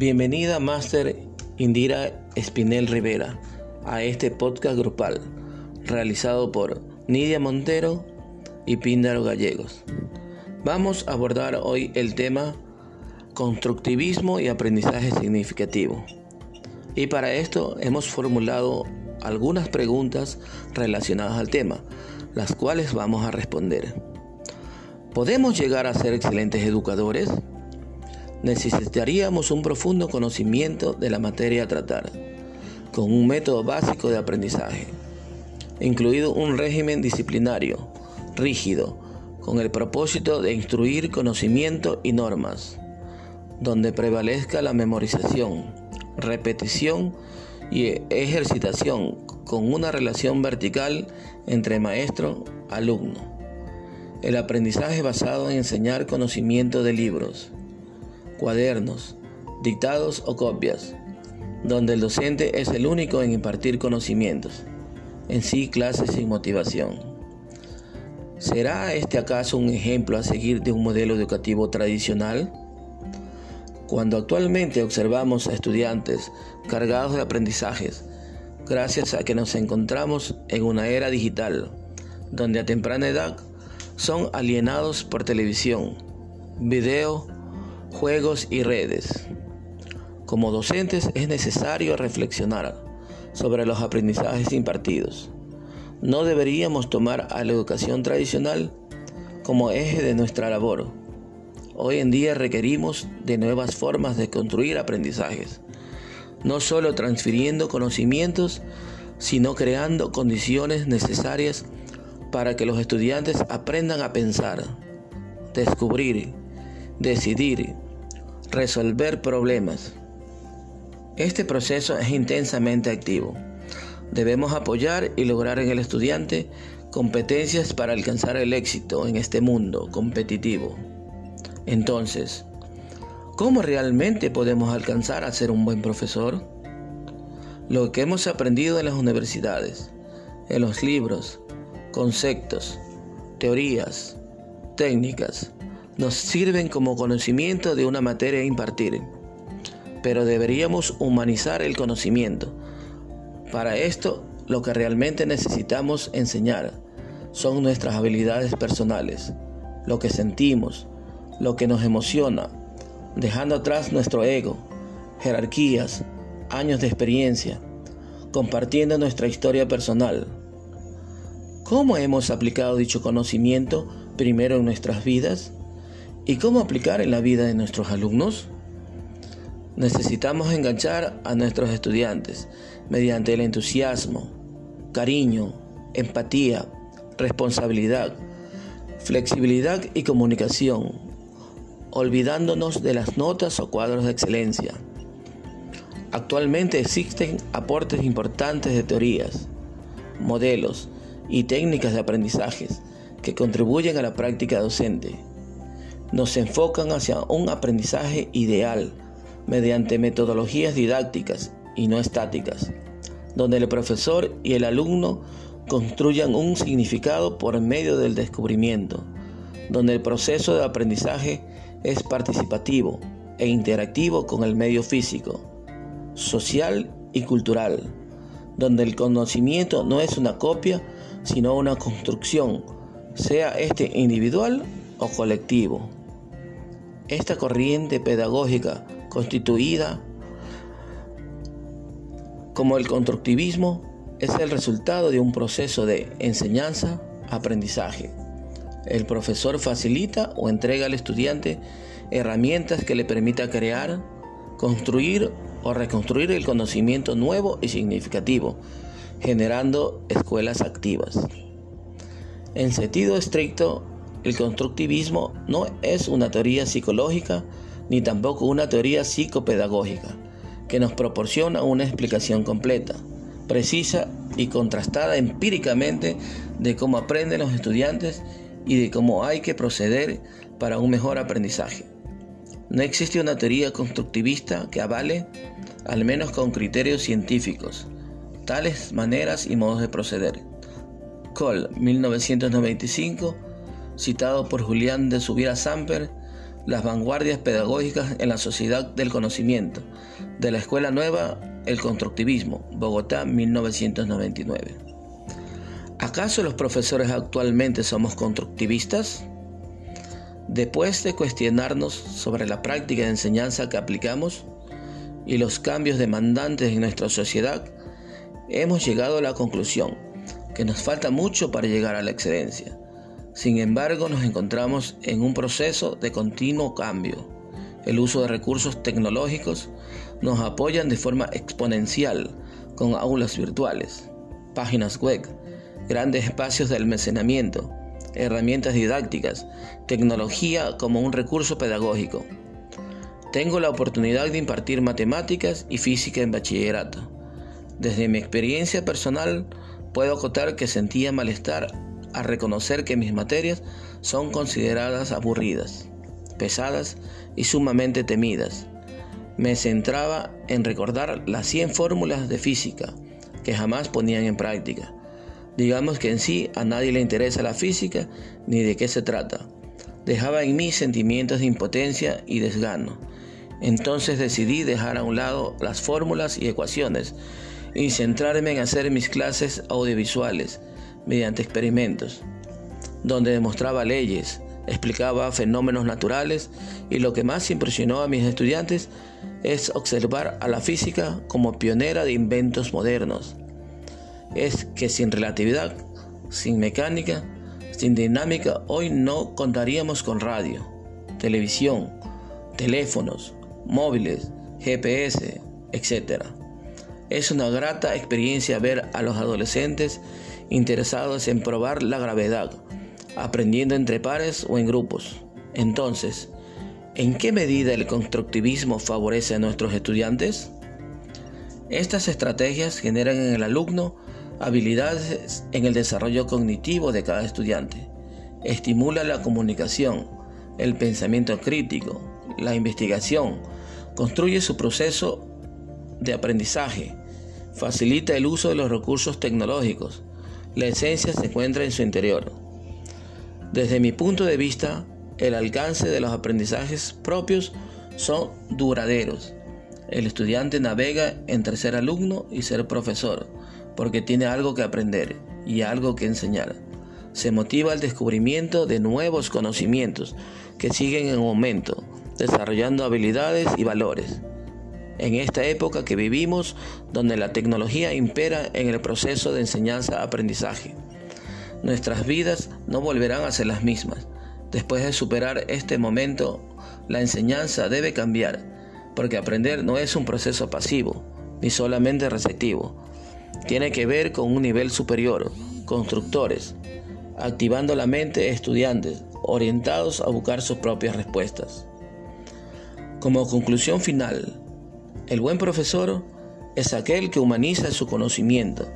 Bienvenida Máster Indira Espinel Rivera a este podcast grupal realizado por Nidia Montero y Píndaro Gallegos. Vamos a abordar hoy el tema constructivismo y aprendizaje significativo. Y para esto hemos formulado algunas preguntas relacionadas al tema, las cuales vamos a responder. ¿Podemos llegar a ser excelentes educadores? Necesitaríamos un profundo conocimiento de la materia a tratar, con un método básico de aprendizaje, incluido un régimen disciplinario, rígido, con el propósito de instruir conocimiento y normas, donde prevalezca la memorización, repetición y ejercitación con una relación vertical entre maestro-alumno. El aprendizaje basado en enseñar conocimiento de libros, cuadernos, dictados o copias, donde el docente es el único en impartir conocimientos, en sí clases sin motivación. ¿Será este acaso un ejemplo a seguir de un modelo educativo tradicional? Cuando actualmente observamos a estudiantes cargados de aprendizajes, gracias a que nos encontramos en una era digital, donde a temprana edad son alienados por televisión, video, juegos y redes. Como docentes es necesario reflexionar sobre los aprendizajes impartidos. No deberíamos tomar a la educación tradicional como eje de nuestra labor. Hoy en día requerimos de nuevas formas de construir aprendizajes, no solo transfiriendo conocimientos, sino creando condiciones necesarias para que los estudiantes aprendan a pensar, descubrir, decidir, resolver problemas. Este proceso es intensamente activo. Debemos apoyar y lograr en el estudiante competencias para alcanzar el éxito en este mundo competitivo. Entonces, ¿cómo realmente podemos alcanzar a ser un buen profesor? Lo que hemos aprendido en las universidades, en los libros, conceptos, teorías, técnicas, nos sirven como conocimiento de una materia a impartir, pero deberíamos humanizar el conocimiento. Para esto, lo que realmente necesitamos enseñar son nuestras habilidades personales, lo que sentimos, lo que nos emociona, dejando atrás nuestro ego, jerarquías, años de experiencia, compartiendo nuestra historia personal. ¿Cómo hemos aplicado dicho conocimiento primero en nuestras vidas? ¿Y cómo aplicar en la vida de nuestros alumnos? Necesitamos enganchar a nuestros estudiantes mediante el entusiasmo, cariño, empatía, responsabilidad, flexibilidad y comunicación, olvidándonos de las notas o cuadros de excelencia. Actualmente existen aportes importantes de teorías, modelos y técnicas de aprendizajes que contribuyen a la práctica docente nos enfocan hacia un aprendizaje ideal mediante metodologías didácticas y no estáticas, donde el profesor y el alumno construyan un significado por medio del descubrimiento, donde el proceso de aprendizaje es participativo e interactivo con el medio físico, social y cultural, donde el conocimiento no es una copia, sino una construcción, sea este individual o colectivo. Esta corriente pedagógica constituida como el constructivismo es el resultado de un proceso de enseñanza-aprendizaje. El profesor facilita o entrega al estudiante herramientas que le permita crear, construir o reconstruir el conocimiento nuevo y significativo, generando escuelas activas. En sentido estricto, el constructivismo no es una teoría psicológica ni tampoco una teoría psicopedagógica que nos proporciona una explicación completa, precisa y contrastada empíricamente de cómo aprenden los estudiantes y de cómo hay que proceder para un mejor aprendizaje. No existe una teoría constructivista que avale, al menos con criterios científicos, tales maneras y modos de proceder. Cole, 1995, citado por Julián de Subira Samper, las vanguardias pedagógicas en la sociedad del conocimiento, de la Escuela Nueva, el constructivismo, Bogotá, 1999. ¿Acaso los profesores actualmente somos constructivistas? Después de cuestionarnos sobre la práctica de enseñanza que aplicamos y los cambios demandantes en nuestra sociedad, hemos llegado a la conclusión que nos falta mucho para llegar a la excelencia. Sin embargo, nos encontramos en un proceso de continuo cambio. El uso de recursos tecnológicos nos apoyan de forma exponencial con aulas virtuales, páginas web, grandes espacios de almacenamiento, herramientas didácticas, tecnología como un recurso pedagógico. Tengo la oportunidad de impartir matemáticas y física en bachillerato. Desde mi experiencia personal puedo acotar que sentía malestar a reconocer que mis materias son consideradas aburridas, pesadas y sumamente temidas. Me centraba en recordar las 100 fórmulas de física que jamás ponían en práctica. Digamos que en sí a nadie le interesa la física ni de qué se trata. Dejaba en mí sentimientos de impotencia y desgano. Entonces decidí dejar a un lado las fórmulas y ecuaciones y centrarme en hacer mis clases audiovisuales mediante experimentos, donde demostraba leyes, explicaba fenómenos naturales y lo que más impresionó a mis estudiantes es observar a la física como pionera de inventos modernos. Es que sin relatividad, sin mecánica, sin dinámica, hoy no contaríamos con radio, televisión, teléfonos, móviles, GPS, etc. Es una grata experiencia ver a los adolescentes interesados en probar la gravedad, aprendiendo entre pares o en grupos. Entonces, ¿en qué medida el constructivismo favorece a nuestros estudiantes? Estas estrategias generan en el alumno habilidades en el desarrollo cognitivo de cada estudiante. Estimula la comunicación, el pensamiento crítico, la investigación, construye su proceso de aprendizaje, facilita el uso de los recursos tecnológicos, la esencia se encuentra en su interior. Desde mi punto de vista, el alcance de los aprendizajes propios son duraderos. El estudiante navega entre ser alumno y ser profesor, porque tiene algo que aprender y algo que enseñar. Se motiva el descubrimiento de nuevos conocimientos que siguen en aumento, desarrollando habilidades y valores en esta época que vivimos donde la tecnología impera en el proceso de enseñanza-aprendizaje. Nuestras vidas no volverán a ser las mismas. Después de superar este momento, la enseñanza debe cambiar, porque aprender no es un proceso pasivo, ni solamente receptivo. Tiene que ver con un nivel superior, constructores, activando la mente de estudiantes, orientados a buscar sus propias respuestas. Como conclusión final, el buen profesor es aquel que humaniza su conocimiento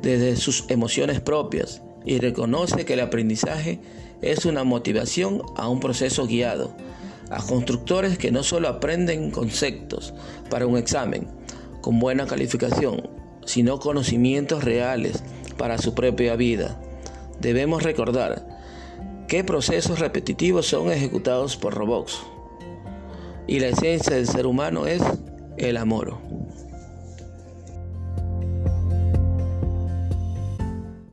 desde sus emociones propias y reconoce que el aprendizaje es una motivación a un proceso guiado, a constructores que no solo aprenden conceptos para un examen con buena calificación, sino conocimientos reales para su propia vida. Debemos recordar qué procesos repetitivos son ejecutados por robots y la esencia del ser humano es el amor.